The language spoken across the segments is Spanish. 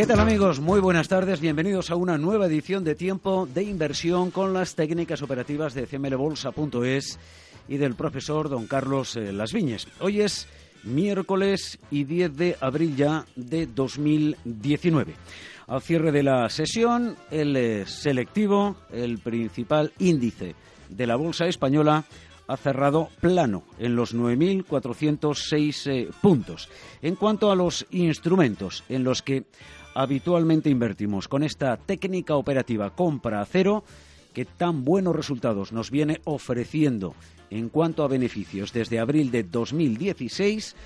¿Qué tal amigos? Muy buenas tardes, bienvenidos a una nueva edición de Tiempo de Inversión con las técnicas operativas de cmlbolsa.es y del profesor don Carlos eh, Las Viñes. Hoy es miércoles y 10 de abril ya de 2019. Al cierre de la sesión, el eh, selectivo, el principal índice de la bolsa española, ha cerrado plano en los 9.406 eh, puntos. En cuanto a los instrumentos en los que habitualmente invertimos con esta técnica operativa compra a cero que tan buenos resultados nos viene ofreciendo en cuanto a beneficios desde abril de 2016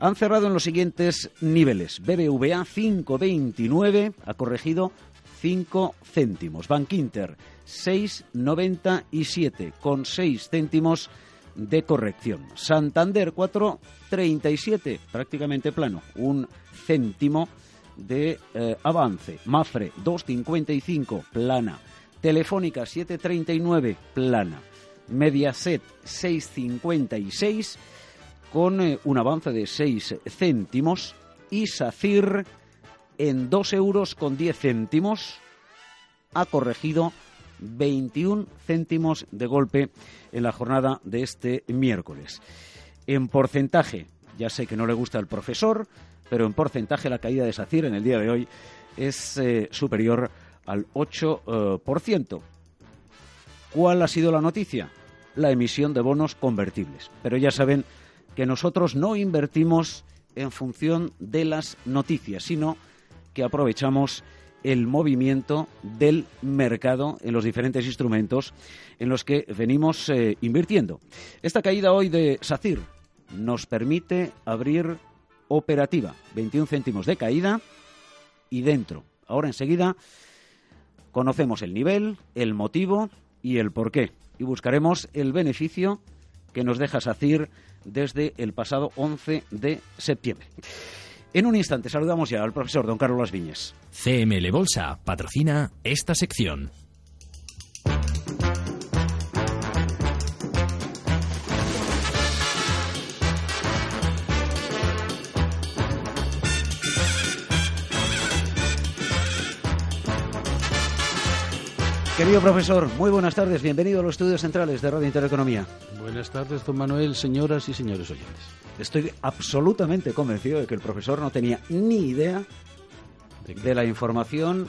han cerrado en los siguientes niveles. BBVA 5,29 ha corregido 5 céntimos. Bank Inter 6,97 con 6 céntimos de corrección. Santander 4,37 prácticamente plano, un céntimo de eh, avance. Mafre 2.55 plana. Telefónica 7.39 plana. Mediaset 6.56 con eh, un avance de 6 céntimos. Y SACIR en 2 euros con 10 céntimos ha corregido 21 céntimos de golpe en la jornada de este miércoles. En porcentaje, ya sé que no le gusta el profesor, pero en porcentaje la caída de SACIR en el día de hoy es eh, superior al 8%. Eh, ¿Cuál ha sido la noticia? La emisión de bonos convertibles. Pero ya saben que nosotros no invertimos en función de las noticias, sino que aprovechamos el movimiento del mercado en los diferentes instrumentos en los que venimos eh, invirtiendo. Esta caída hoy de SACIR nos permite abrir operativa. 21 céntimos de caída y dentro. Ahora enseguida conocemos el nivel, el motivo y el porqué. Y buscaremos el beneficio que nos deja SACIR desde el pasado 11 de septiembre. En un instante saludamos ya al profesor don Carlos Viñes. CML Bolsa patrocina esta sección. Querido profesor, muy buenas tardes. Bienvenido a los estudios centrales de Radio Intereconomía. Buenas tardes, don Manuel, señoras y señores oyentes. Estoy absolutamente convencido de que el profesor no tenía ni idea ¿De, la información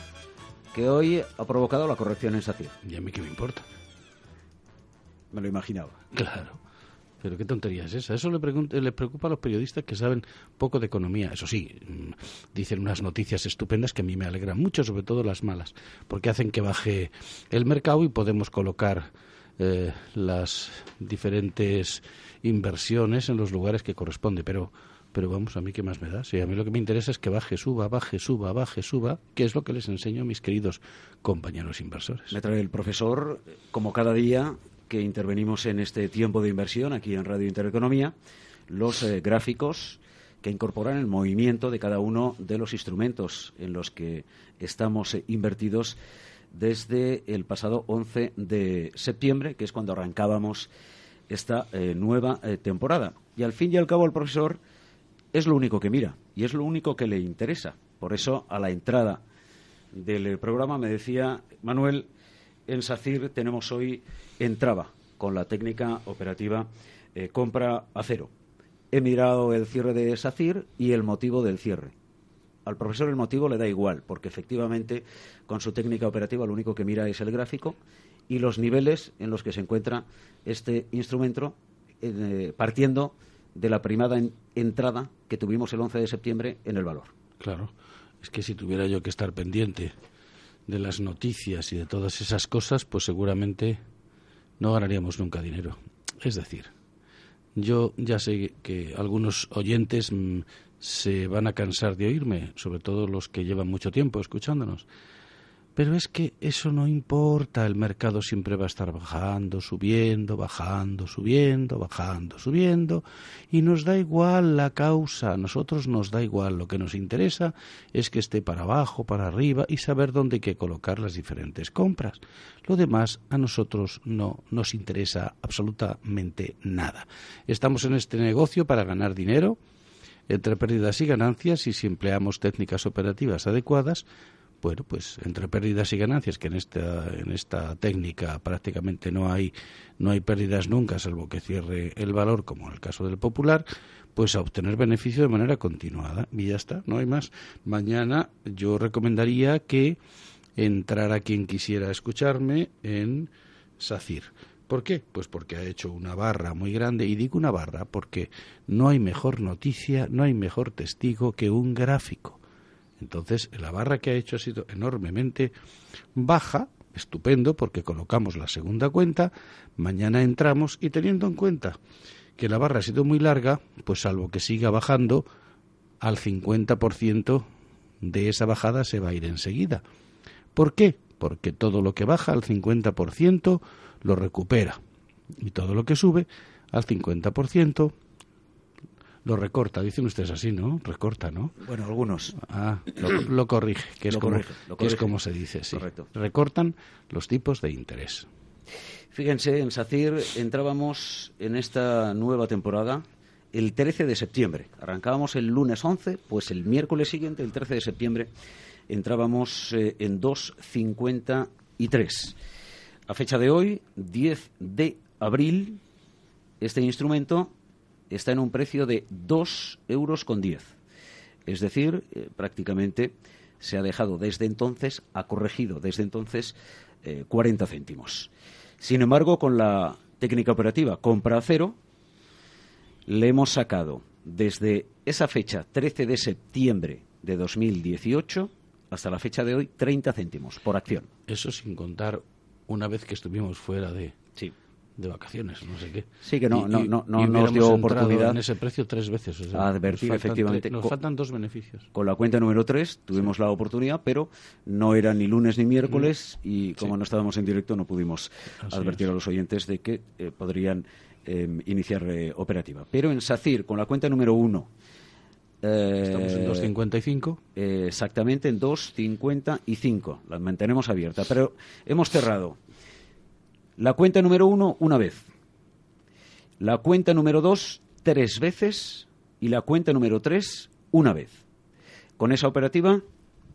que hoy ha provocado la corrección en SACIR. ¿Y a mí qué me importa? Me lo imaginaba. Claro. Pero qué tontería es esa. Eso le, le, preocupa a los periodistas que saben poco de economía. Eso sí, mm, dicen unas noticias estupendas que a mí me alegran mucho, sobre todo las malas, porque hacen que baje el mercado y podemos colocar eh, las diferentes inversiones en los lugares que corresponde. Pero, pero vamos, a mí qué más me da. Sí, a mí lo que me interesa es que baje, suba, baje, suba, baje, suba, que es lo que les enseño a mis queridos compañeros inversores. Me trae el profesor, como cada día, que intervenimos en este tiempo de inversión aquí en Radio Intereconomía, los eh, gráficos que incorporan el movimiento de cada uno de los instrumentos en los que estamos eh, invertidos desde el pasado 11 de septiembre, que es cuando arrancábamos esta eh, nueva temporada. Y al fin y al cabo el profesor es lo único que mira y es lo único que le interesa. Por eso, a la entrada del programa me decía Manuel, en SACIR tenemos hoy entraba con la técnica operativa eh, compra a cero. He mirado el cierre de SACIR y el motivo del cierre. Al profesor el motivo le da igual, porque efectivamente con su técnica operativa lo único que mira es el gráfico y los niveles en los que se encuentra este instrumento eh, partiendo de la primada entrada que tuvimos el 11 de septiembre en el valor. Claro, es que si tuviera yo que estar pendiente de las noticias y de todas esas cosas, pues seguramente no ganaríamos nunca dinero. Es decir, yo ya sé que algunos oyentes mm, se van a cansar de oírme, sobre todo los que llevan mucho tiempo escuchándonos, Pero es que eso no importa, el mercado siempre va a estar bajando, subiendo, bajando, subiendo, bajando, subiendo, y nos da igual la causa, a nosotros nos da igual, lo que nos interesa es que esté para abajo, para arriba y saber dónde hay que colocar las diferentes compras. Lo demás a nosotros no nos interesa absolutamente nada. Estamos en este negocio para ganar dinero, entre pérdidas y ganancias, y si empleamos técnicas operativas adecuadas, bueno, pues entre pérdidas y ganancias, que en esta, en esta técnica prácticamente no hay, no hay pérdidas nunca, salvo que cierre el valor, como en el caso del popular, pues a obtener beneficio de manera continuada. Y ya está, no hay más. Mañana yo recomendaría que entrara quien quisiera escucharme en SACIR. ¿Por qué? Pues porque ha hecho una barra muy grande, y digo una barra porque no hay mejor noticia, no hay mejor testigo que un gráfico. Entonces, la barra que ha hecho ha sido enormemente baja, estupendo, porque colocamos la segunda cuenta, mañana entramos y teniendo en cuenta que la barra ha sido muy larga, pues salvo que siga bajando, al 50% de esa bajada se va a ir enseguida. ¿Por qué? Porque todo lo que baja al 50% lo recupera y todo lo que sube al 50% lo recorta. Dicen ustedes así, ¿no? Recorta, ¿no? Bueno, algunos. Ah, lo, corrige, que, es, como, es como se dice, sí. Correcto. Recortan los tipos de interés. Fíjense, en SACIR entrábamos en esta nueva temporada el 13 de septiembre. Arrancábamos el lunes 11, pues el miércoles siguiente, el 13 de septiembre, entrábamos eh, en 2.53. A fecha de hoy, 10 de abril, este instrumento está en un precio de 2 euros con 10. Es decir, eh, prácticamente se ha dejado desde entonces, ha corregido desde entonces 40 eh, céntimos. Sin embargo, con la técnica operativa compra a cero, le hemos sacado desde esa fecha, 13 de septiembre de 2018, hasta la fecha de hoy, 30 céntimos por acción. Eso sin contar una vez que estuvimos fuera de... Sí de vacaciones, no sé qué. Sí, que no, no, no, no nos dio oportunidad. en ese precio tres veces. O sea, advertir, efectivamente. nos faltan dos beneficios. Con la cuenta número tres tuvimos la oportunidad, pero no era ni lunes ni miércoles y como no estábamos en directo no pudimos advertir a los oyentes de que eh, podrían em, iniciar eh, operativa. Pero en SACIR, con la cuenta número uno, eh, Estamos en 2.55. exactamente, en 2.55. La mantenemos abierta. Pero hemos cerrado la cuenta número uno, una vez. La cuenta número dos, tres veces. Y la cuenta número tres, una vez. Con esa operativa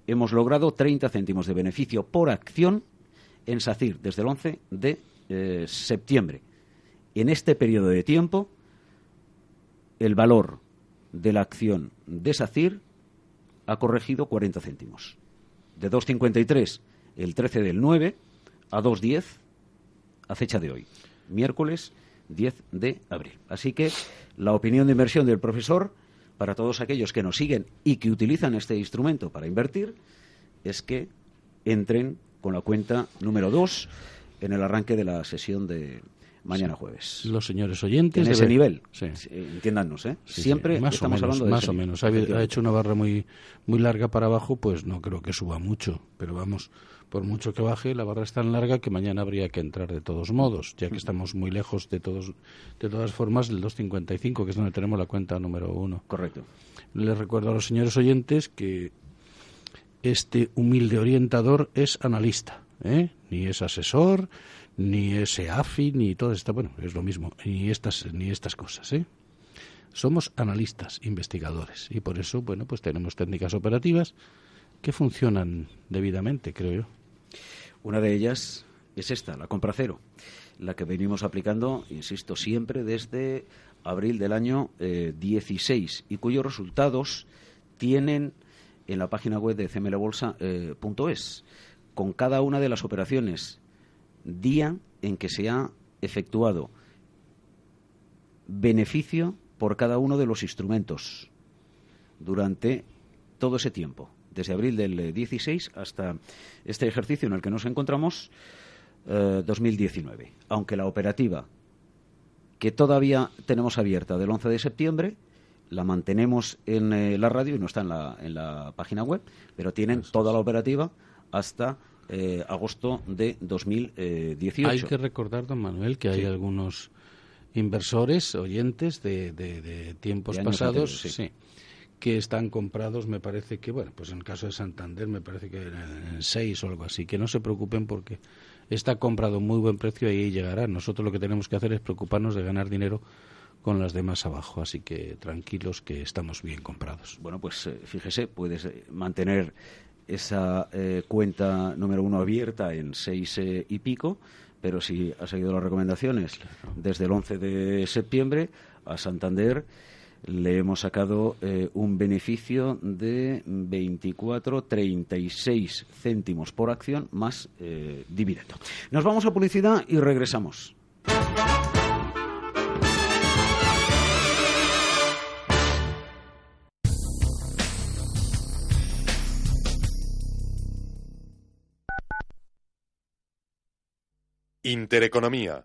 hemos logrado 30 céntimos de beneficio por acción en SACIR desde el 11 de eh, septiembre. En este periodo de tiempo, el valor de la acción de SACIR ha corregido 40 céntimos. De 2,53 el 13 del 9 a 2,10 a fecha de hoy, miércoles 10 de abril. Así que la opinión de inversión del profesor, para todos aquellos que nos siguen y que utilizan este instrumento para invertir, es que entren con la cuenta número 2 en el arranque de la sesión de mañana jueves. Los señores oyentes. En ese nivel, sí. entiéndanos, ¿eh? Siempre más estamos o menos, hablando de Más o menos. Ha, hecho una barra muy, muy larga para abajo, pues no creo que suba mucho. Pero vamos, por mucho que baje, la barra es tan larga que mañana habría que entrar de todos modos, ya que estamos muy lejos de todos, de todas formas del 255, que es donde tenemos la cuenta número uno. Correcto. Les recuerdo a los señores oyentes que este humilde orientador es analista, ¿eh? ni es asesor, ni es EAFI, ni todo esto, bueno, es lo mismo, ni estas, ni estas cosas, ¿eh? Somos analistas, investigadores, y por eso, bueno, pues tenemos técnicas operativas que funcionan debidamente, creo yo. Una de ellas es esta, la compra cero, la que venimos aplicando, insisto, siempre desde abril del año 16 eh, y cuyos resultados tienen en la página web de cmlbolsa.es eh, con cada una de las operaciones, día en que se ha efectuado, beneficio por cada uno de los instrumentos durante todo ese tiempo desde abril del 16 eh, hasta este ejercicio en el que nos encontramos, 2019. Eh, Aunque la operativa que todavía tenemos abierta del 11 de septiembre, la mantenemos en eh, la radio y no está en la, en la página web, pero tienen toda la operativa hasta eh, agosto de 2018. Hay que recordar, don Manuel, que hay algunos inversores, oyentes de, tiempos pasados, sí. Que están comprados, me parece que, bueno, pues en el caso de Santander me parece que en seis o algo así, que no se preocupen porque está comprado muy buen precio y ahí llegará. Nosotros lo que tenemos que hacer es preocuparnos de ganar dinero con las demás abajo, así que tranquilos que estamos bien comprados. Bueno, pues eh, fíjese, puedes eh, mantener esa eh, cuenta número uno abierta en seis y pico pero si ha seguido las recomendaciones desde el 11 de septiembre a Santander le hemos sacado eh, un beneficio de 24,36 céntimos por acción más eh, dividendo. Nos vamos a publicidad y regresamos. Intereconomía.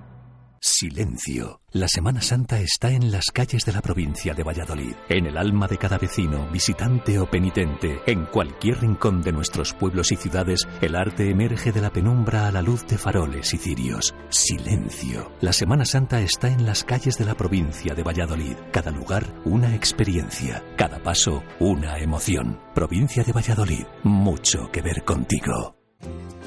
Silencio. La Semana Santa está en las calles de la provincia de Valladolid, en el alma de cada vecino, visitante o penitente. En cualquier rincón de nuestros pueblos y ciudades, el arte emerge de la penumbra a la luz de faroles y cirios. Silencio. La Semana Santa está en las calles de la provincia de Valladolid. Cada lugar, una experiencia. Cada paso, una emoción. Provincia de Valladolid. Mucho que ver contigo.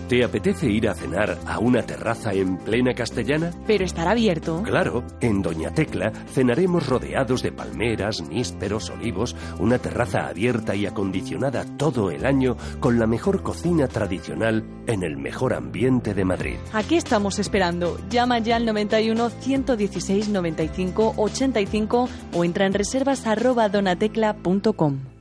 ¿Te apetece ir a cenar a una terraza en plena castellana? Pero estará abierto. Claro, en Doña Tecla cenaremos rodeados de palmeras, nísperos, olivos, una terraza abierta y acondicionada todo el año con la mejor cocina tradicional en el mejor ambiente de Madrid. ¿A qué estamos esperando? Llama ya al 91 116 95 85 o entra en reservas arroba donatecla.com.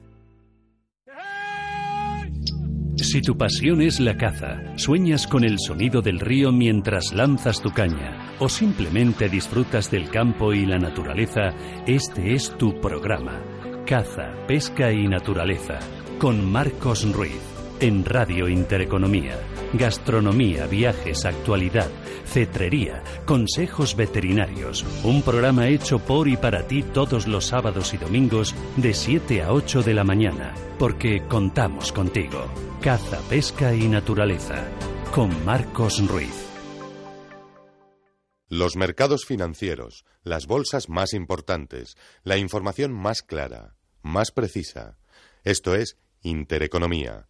Si tu pasión es la caza, sueñas con el sonido del río mientras lanzas tu caña o simplemente disfrutas del campo y la naturaleza, este es tu programa. Caza, pesca y naturaleza con Marcos Ruiz en Radio Intereconomía. Gastronomía, viajes, actualidad, cetrería, consejos veterinarios. Un programa hecho por y para ti todos los sábados y domingos de 7 a 8 de la mañana, porque contamos contigo. Caza, pesca y naturaleza. Con Marcos Ruiz. Los mercados financieros, las bolsas más importantes, la información más clara, más precisa. Esto es Intereconomía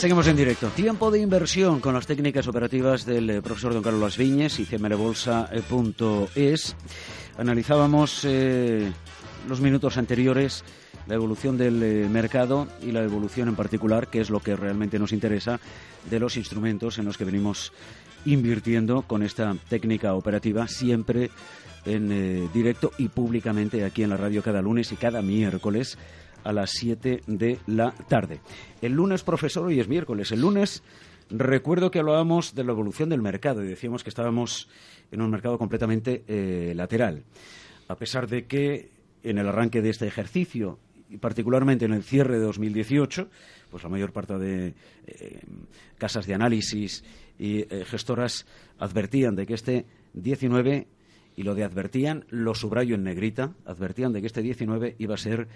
Seguimos en directo. Tiempo de inversión con las técnicas operativas del eh, profesor don Carlos Viñes y cmlbolsa.es. Analizábamos eh, los minutos anteriores la evolución del eh, mercado y la evolución en particular, que es lo que realmente nos interesa, de los instrumentos en los que venimos invirtiendo con esta técnica operativa, siempre en directo y públicamente aquí en la radio cada lunes y cada miércoles a las 7 de la tarde. El lunes, profesor, hoy es miércoles. El lunes recuerdo que hablábamos de la evolución del mercado y decíamos que estábamos en un mercado completamente eh, lateral. A pesar de que en el arranque de este ejercicio y particularmente en el cierre de 2018, pues la mayor parte de eh, casas de análisis y eh, gestoras advertían de que este 19 y lo de advertían, lo subrayo en negrita, advertían de que este 19 iba a ser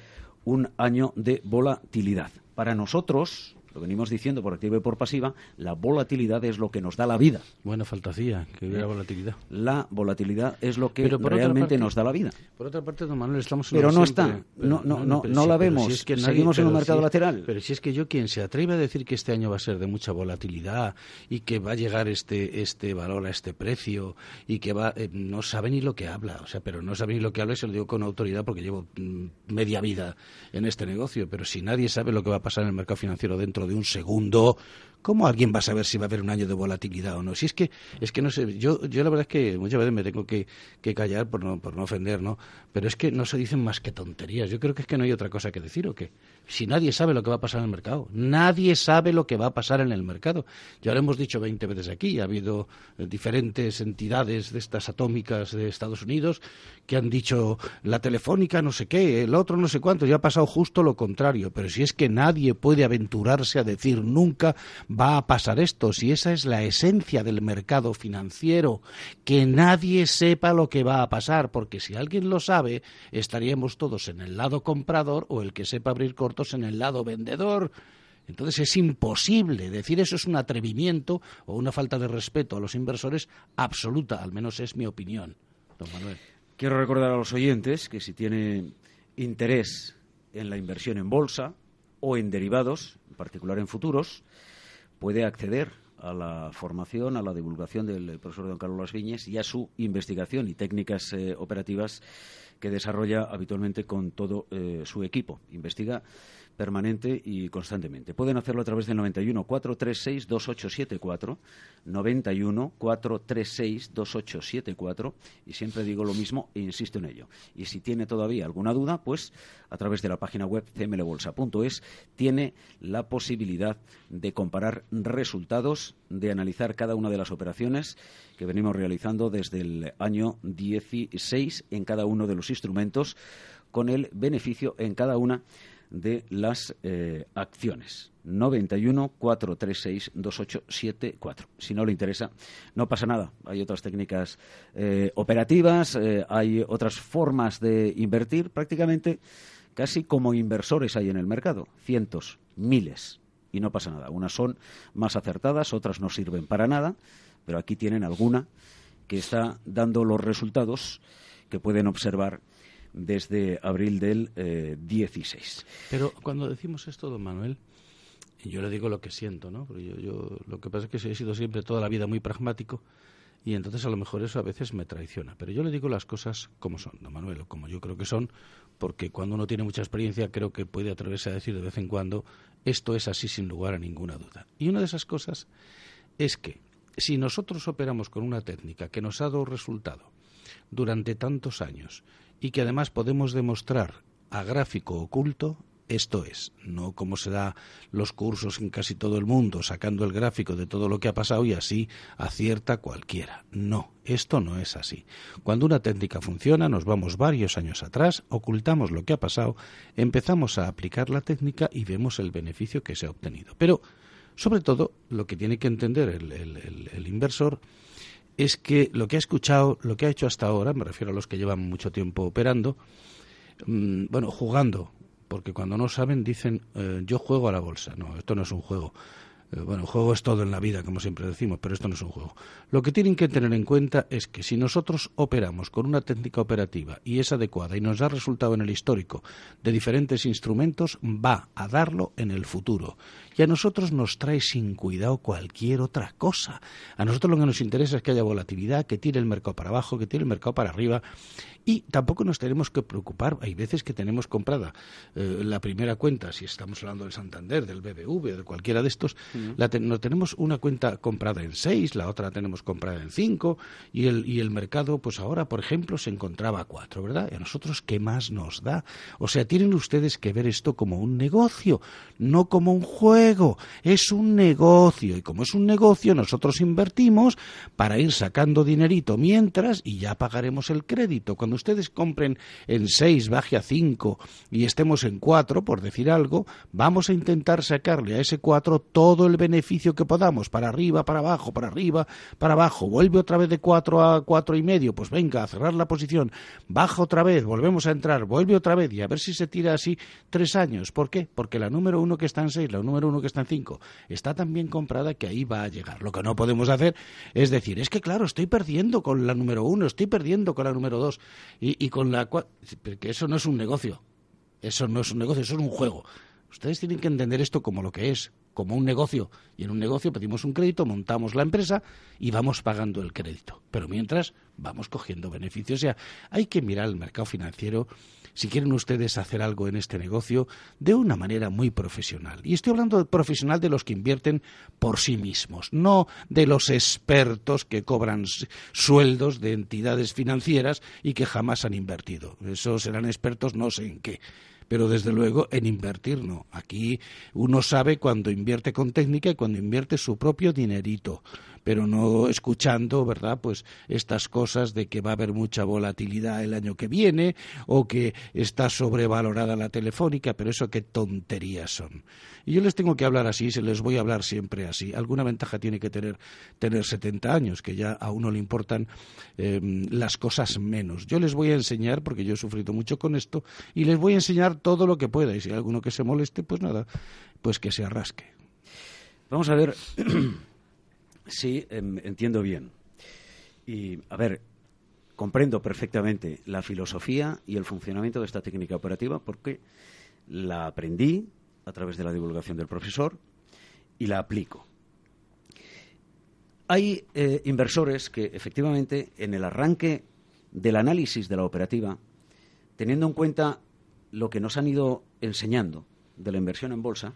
un año de volatilidad. Para nosotros, lo venimos diciendo por activa y por pasiva, la volatilidad es lo que nos da la vida. Bueno, faltacía, que hubiera ¿Eh? volatilidad. La volatilidad es lo que Pero realmente parte- nos da la vida. Por otra parte, don Manuel, estamos en Pero no siempre- está, no- no- no- pero no la pero vemos. es que Seguimos en un pero mercado si- lateral. Pero si es que yo quien se atreve a decir que este año va a ser de mucha volatilidad y que va a llegar este este valor a este precio y que va eh, no sabe ni lo que habla, o sea, pero no sabe ni lo que habla y se lo digo con autoridad porque llevo mm, media vida en este negocio, pero si nadie sabe lo que va a pasar en el mercado financiero dentro de un segundo, ¿cómo alguien va a saber si va a haber un año de volatilidad o no? Si es que es que no sé, yo yo la verdad es que muchas veces me tengo que, que callar por no por no ofender, ¿no? Pero es que no se dicen más que tonterías. Yo creo que es que no hay otra cosa que decir o qué. Si nadie sabe lo que va a pasar en el mercado, nadie sabe lo que va a pasar en el mercado. Ya lo hemos dicho 20 veces aquí, ha habido eh, diferentes entidades de estas atómicas de Estados Unidos que han dicho la telefónica no sé qué, el otro no sé cuánto, ya ha pasado justo lo contrario. Pero si es que nadie puede aventurarse a decir nunca va a pasar esto, si esa es la esencia del mercado financiero, que nadie sepa lo que va a pasar, porque si alguien lo sabe, estaríamos todos en el lado comprador o el que sepa abrir cortos en el lado vendedor. Entonces es imposible decir eso es un atrevimiento o una falta de respeto a los inversores absoluta, al menos es mi opinión, don Manuel. Quiero recordar a los oyentes que si tiene interés en la inversión en bolsa o en derivados, en particular en futuros, puede acceder a la formación, a la divulgación del profesor don Carlos Viñes y a su investigación y técnicas eh, operativas que desarrolla habitualmente con todo eh, su equipo. Investiga permanente y constantemente. Pueden hacerlo a través del 91 436 2874, 91 436 2874 y siempre digo lo mismo e insisto en ello. Y si tiene todavía alguna duda, pues a través de la página web cmlbolsa.es tiene la posibilidad de comparar resultados, de analizar cada una de las operaciones que venimos realizando desde el año 16 en cada uno de los instrumentos con el beneficio en cada una de las eh, acciones. 91 436 2874. Si no le interesa, no pasa nada. Hay otras técnicas eh, operativas, eh, hay otras formas de invertir, prácticamente casi como inversores hay en el mercado. Cientos, miles. Y no pasa nada. Unas son más acertadas, otras no sirven para nada, pero aquí tienen alguna que está dando los resultados que pueden observar desde abril del eh, 16. Pero cuando decimos esto, don Manuel, yo le digo lo que siento, ¿no? Porque yo, yo lo que pasa es que he sido siempre toda la vida muy pragmático y entonces a lo mejor eso a veces me traiciona. Pero yo le digo las cosas como son, don Manuel, o como yo creo que son, porque cuando uno tiene mucha experiencia creo que puede atreverse a decir de vez en cuando esto es así sin lugar a ninguna duda. Y una de esas cosas es que si nosotros operamos con una técnica que nos ha dado resultado durante tantos años y que además podemos demostrar a gráfico oculto, esto es, no como se da los cursos en casi todo el mundo, sacando el gráfico de todo lo que ha pasado y así acierta cualquiera. No, esto no es así. Cuando una técnica funciona, nos vamos varios años atrás, ocultamos lo que ha pasado, empezamos a aplicar la técnica y vemos el beneficio que se ha obtenido. Pero, sobre todo, lo que tiene que entender el, el- inversor es que lo que ha escuchado, lo que ha hecho hasta ahora, me refiero a los que llevan mucho tiempo operando, mm, bueno, jugando, porque cuando no saben dicen eh, yo juego a la bolsa. No, esto no es un juego. Eh, bueno, juego es todo en la vida, como siempre decimos, pero esto no es un juego. Lo que tienen que tener en cuenta es que si nosotros operamos con una técnica operativa y es adecuada y nos da resultado en el histórico de diferentes instrumentos, va a darlo en el futuro. Y a nosotros nos trae sin cuidado cualquier otra cosa. A nosotros lo que nos interesa es que haya volatilidad, que tire el mercado para abajo, que tire el mercado para arriba. Y tampoco nos tenemos que preocupar. Hay veces que tenemos comprada eh, la primera cuenta, si estamos hablando del Santander, del BBV de cualquiera de estos, la te- no tenemos una cuenta comprada en seis, la otra la tenemos comprada en cinco, y el, y el mercado, pues ahora, por ejemplo, se encontraba a cuatro, ¿verdad? ¿Y a nosotros qué más nos da? O sea, tienen ustedes que ver esto como un negocio, no como un juego. Es un negocio, y como es un negocio, nosotros invertimos para ir sacando dinerito mientras y ya pagaremos el crédito. Cuando ustedes compren en 6, baje a 5 y estemos en 4, por decir algo, vamos a intentar sacarle a ese 4 todo el beneficio que podamos, para arriba, para abajo, para arriba, para abajo, vuelve otra vez de cuatro a cuatro y medio, pues venga, a cerrar la posición, baja otra vez, volvemos a entrar, vuelve otra vez y a ver si se tira así tres años. ¿Por qué? Porque la número uno que está en seis, la número uno que está en cinco, está tan bien comprada que ahí va a llegar. Lo que no podemos hacer es decir, es que claro, estoy perdiendo con la número uno, estoy perdiendo con la número dos y, con la cuatro, que eso no es un negocio. Eso no es un negocio, eso es un juego. Ustedes tienen que entender esto como lo que es, como un negocio. Y en un negocio pedimos un crédito, montamos la empresa y vamos pagando el crédito. Pero mientras vamos cogiendo beneficios. O sea, hay que mirar el mercado financiero si quieren ustedes hacer algo en este negocio de una manera muy profesional. Y estoy hablando profesional de los que invierten por sí mismos, no de los expertos que cobran sueldos de entidades financieras y que jamás han invertido. Esos serán expertos no sé en qué pero desde luego en invertir no. Aquí uno sabe cuando invierte con técnica y cuando invierte su propio dinerito, pero no escuchando, ¿verdad? Pues estas cosas de que va a haber mucha volatilidad el año que viene o que está sobrevalorada la telefónica, pero eso qué tonterías son. Y yo les tengo que hablar así, se les voy a hablar siempre así. Alguna ventaja tiene que tener tener 70 años, que ya a uno le importan em, las cosas menos. Yo les voy a enseñar, porque yo he sufrido mucho con esto, y les voy a enseñar todo lo que pueda. Y si hay alguno que se moleste, pues nada, pues que se arrasque. Vamos a ver si em, entiendo bien. Y, a ver, comprendo perfectamente la filosofía y el funcionamiento de esta técnica operativa porque la aprendí a través de la divulgación del profesor y la aplico. Hay eh, inversores que efectivamente en el arranque del análisis de la operativa, teniendo en cuenta lo que nos han ido enseñando de la inversión en bolsa,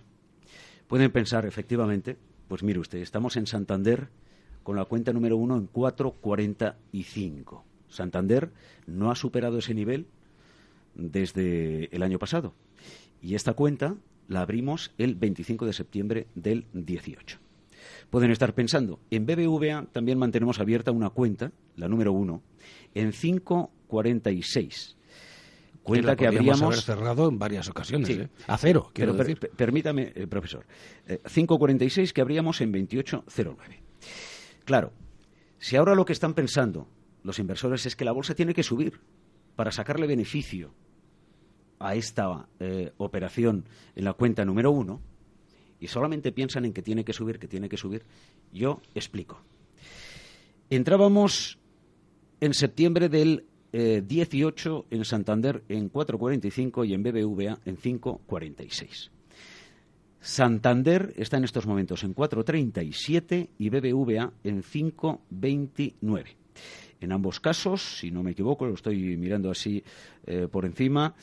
pueden pensar efectivamente, pues mire usted, estamos en Santander con la cuenta número uno en 4.45. Santander no ha superado ese nivel desde el año pasado. Y esta cuenta la abrimos el 25 de septiembre del 18. Pueden estar pensando, en BBVA también mantenemos abierta una cuenta, la número uno, en 546. Cuenta que, habríamos haber cerrado en varias ocasiones, ¿eh? a cero, quiero decir. permítame, eh, profesor, 546 eh, que abríamos en 2809. Claro, si ahora lo que están pensando los inversores es que la bolsa tiene que subir para sacarle beneficio a esta eh, operación en la cuenta número uno y solamente piensan en que tiene que subir, que tiene que subir, yo explico. Entrábamos en septiembre del 18 eh, en Santander en 4.45 y en BBVA en 5.46. Santander está en estos momentos en 4.37 y BBVA en 5.29. En ambos casos, si no me equivoco, lo estoy mirando así eh, por encima,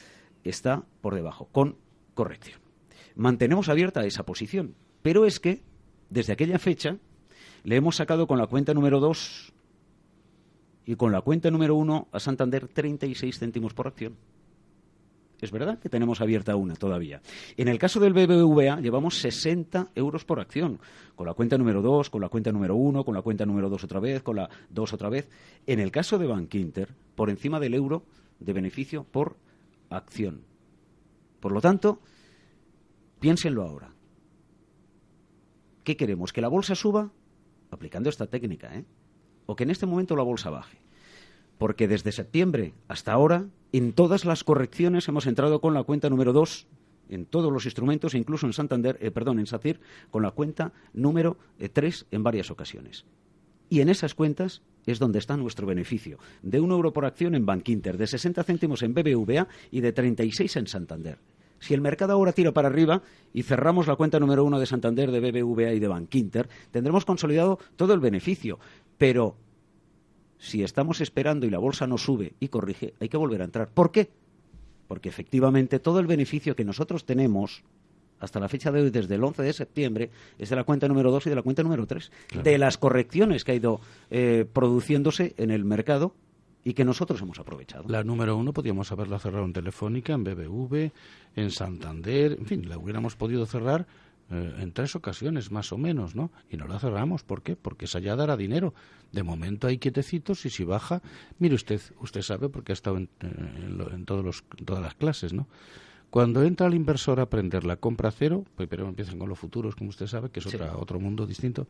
está por debajo, con corrección. Mantenemos abierta esa posición, pero es que desde aquella fecha le hemos sacado con la cuenta número 2 y con la cuenta número 1 a Santander 36 céntimos por acción. Es verdad que tenemos abierta una todavía. En el caso del BBVA llevamos 60 euros por acción, con la cuenta número 2, con la cuenta número 1, con la cuenta número 2 otra vez, con la 2 otra vez. En el caso de Bankinter, por encima del euro de beneficio por acción. Por lo tanto, piénsenlo ahora. ¿Qué queremos? ¿Que la bolsa suba? Aplicando esta técnica, ¿eh? ¿O que en este momento la bolsa baje? Porque desde septiembre hasta ahora, en todas las correcciones hemos entrado con la cuenta número 2 en todos los instrumentos, incluso en Santander, eh, perdón, en SACIR, con la cuenta número 3 eh, en varias ocasiones. Y en esas cuentas es donde está nuestro beneficio. De un euro por acción en Bankinter, de 60 céntimos en BBVA y de 36 en Santander. Si el mercado ahora tira para arriba y cerramos la cuenta número uno de Santander, de BBVA y de Bankinter, tendremos consolidado todo el beneficio. Pero si estamos esperando y la bolsa no sube y corrige, hay que volver a entrar. ¿Por qué? Porque efectivamente todo el beneficio que nosotros tenemos hasta la fecha de hoy, desde el 11 de septiembre, es de la cuenta número 2 y de la cuenta número 3. De las correcciones que ha ido eh, produciéndose en el mercado y que nosotros hemos aprovechado. La número uno podríamos haberla cerrado en Telefónica, en BBV, en Santander, en fin, la hubiéramos podido cerrar eh, en tres ocasiones más o menos, ¿no? Y no la cerramos, ¿por qué? Porque esa ya dará dinero. De momento hay quietecitos y si baja, mire usted, usted sabe porque ha estado en, eh, en, todos los, todas las clases, ¿no? Cuando entra el inversor a aprender la compra cero, primero empiezan con los futuros, como usted sabe, que es otra, otro mundo distinto,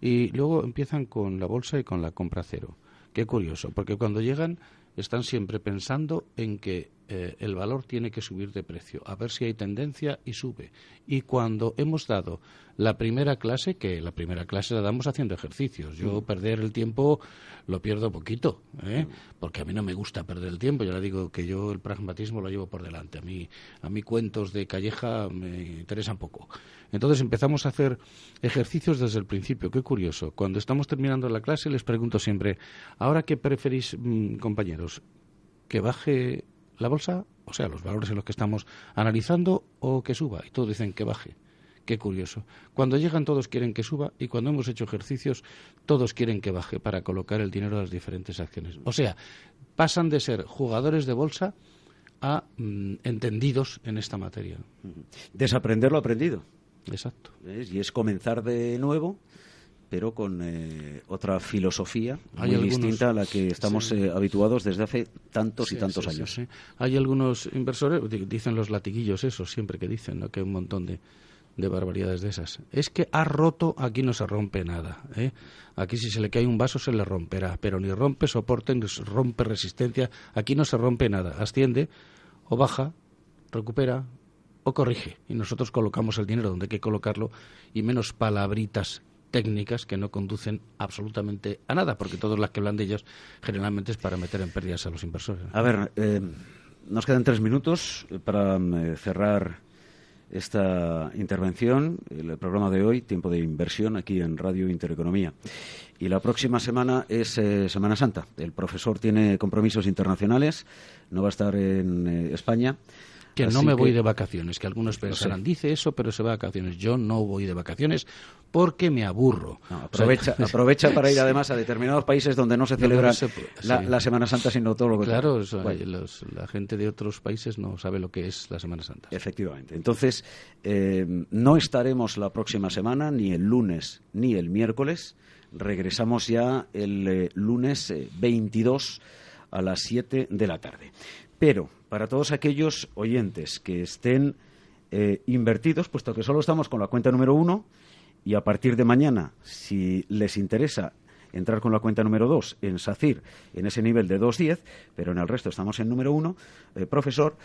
y luego empiezan con la bolsa y con la compra cero. Qué curioso, porque cuando llegan están siempre pensando en que eh, el valor tiene que subir de precio, a ver si hay tendencia y sube. Y cuando hemos dado la primera clase, que la primera clase la damos haciendo ejercicios, yo mm. perder el tiempo lo pierdo poquito, ¿eh? mm. porque a mí no me gusta perder el tiempo, ya le digo que yo el pragmatismo lo llevo por delante, a mí, a mí cuentos de calleja me interesan poco. Entonces empezamos a hacer ejercicios desde el principio. Qué curioso. Cuando estamos terminando la clase les pregunto siempre, ¿ahora qué preferís, mm, compañeros? ¿Que baje la bolsa? O sea, los valores en los que estamos analizando o que suba. Y todos dicen que baje. Qué curioso. Cuando llegan todos quieren que suba y cuando hemos hecho ejercicios todos quieren que baje para colocar el dinero a las diferentes acciones. O sea, pasan de ser jugadores de bolsa a mm, entendidos en esta materia. Desaprender lo aprendido. Exacto. Y es comenzar de nuevo, pero con eh, otra filosofía muy distinta a la que estamos eh, habituados desde hace tantos y tantos años. Hay algunos inversores, dicen los latiguillos eso, siempre que dicen, ¿no? que hay un montón de, de barbaridades de esas. Es que ha roto, aquí no se rompe nada. ¿eh? Aquí si se le cae un vaso se le romperá, pero ni rompe soporte, ni rompe resistencia, aquí no se rompe nada. Asciende o baja, recupera, o corrige y nosotros colocamos el dinero donde hay que colocarlo y menos palabritas técnicas que no conducen absolutamente a nada, porque todas las que hablan de ellos generalmente es para meter en pérdidas a los inversores. A ver, eh, nos quedan tres minutos para eh, cerrar esta intervención, el programa de hoy, tiempo de inversión aquí en Radio Intereconomía. Y la próxima semana es eh, Semana Santa. El profesor tiene compromisos internacionales, no va a estar en España. Que no me voy de vacaciones, que algunos pensarán, dice eso, pero se va de vacaciones. Yo no voy de vacaciones porque me aburro. aprovecha, aprovecha para ir además a determinados países donde no se celebra la, Semana Santa, sino todo lo que Claro, la gente de otros países no sabe lo que es la Semana Santa. Efectivamente. Entonces, eh, no estaremos la próxima semana, ni el lunes ni el miércoles. Regresamos ya el eh, lunes 22 eh, a las 7 de la tarde. Pero para todos aquellos oyentes que estén eh, invertidos, puesto que solo estamos con la cuenta número uno, y a partir de mañana, si les interesa entrar con la cuenta número dos en SACIR, en ese nivel de 2.10, pero en el resto estamos en número uno, eh, profesor,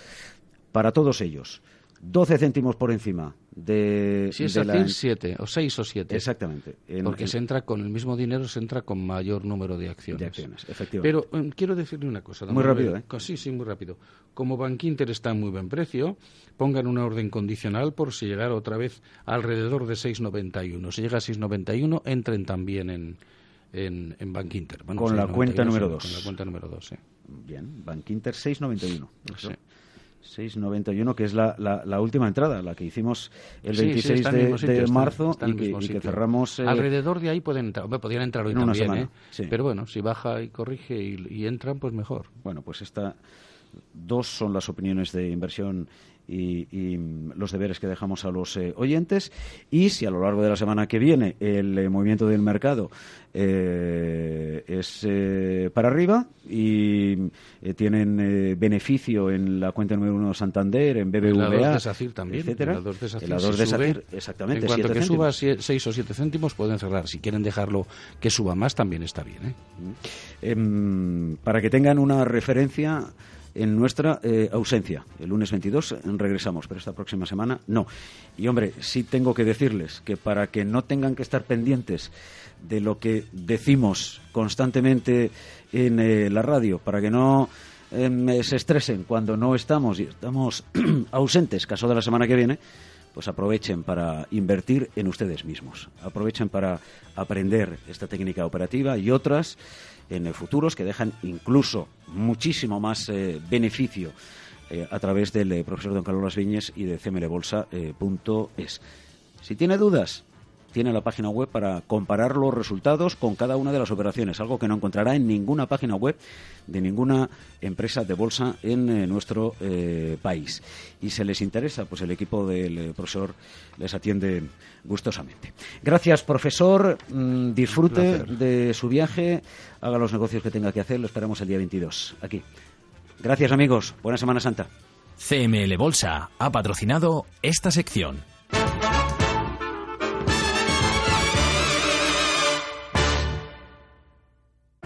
para todos ellos, 12 céntimos por encima de. Si es decir, 7, o 6 o 7. Exactamente. Porque se entra con el mismo dinero, se entra con mayor número de acciones. De acciones, efectivamente. Pero em, quiero decirle una cosa. Muy rápido, ¿eh? Sí, sí, muy rápido. Como Bankinter está en muy buen precio, pongan una orden condicional por si llegara otra vez alrededor de 6,91. Si llega a 6,91, entren también en. En, en Bankinter. con, la cuenta número 2. Con la cuenta número 2, sí. Bien, Bankinter 691. Sí. 6.91, que es la, la, última entrada, la que hicimos el 26 de, marzo y, que, cerramos. Eh, Alrededor de ahí pueden entrar, podrían entrar hoy también, ¿eh? pero bueno, si baja y corrige y, entran, pues mejor. Bueno, pues esta dos son las opiniones de inversión y, los deberes que dejamos a los eh, oyentes. Y si a lo largo de la semana que viene el eh, movimiento del mercado eh, es para arriba y tienen beneficio en la cuenta número uno Santander, en BBVA, de SACIR también, etcétera. de SACIR, exactamente. En cuanto que suba 6 o 7 céntimos pueden cerrar. Si quieren dejarlo que suba más también está bien. Em, para que tengan una referencia en nuestra eh, ausencia. El lunes 22 regresamos, pero esta próxima semana no. Y hombre, sí tengo que decirles que para que no tengan que estar pendientes de lo que decimos constantemente en eh, la radio, para que no em, se estresen cuando no estamos y estamos ausentes, caso de la semana que viene, pues aprovechen para invertir en ustedes mismos. Aprovechen para aprender esta técnica operativa y otras en futuros que dejan incluso muchísimo más eh, beneficio eh, a través del eh, profesor Don Carlos Viñes y de cmlbolsa.es. si tiene dudas, tiene la página web para comparar los resultados con cada una de las operaciones, algo que no encontrará en ninguna página web de ninguna empresa de bolsa en eh, nuestro eh, país. Y se les interesa, pues el equipo del eh, profesor les atiende gustosamente. Gracias, profesor. Mm, disfrute de su viaje, haga los negocios que tenga que hacer. Lo esperamos el día 22 aquí. Gracias, amigos. Buena Semana Santa. CML Bolsa ha patrocinado esta sección.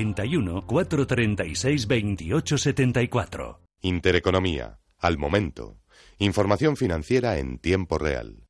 91 436 28 74. Intereconomía. Al momento. Información financiera en tiempo real.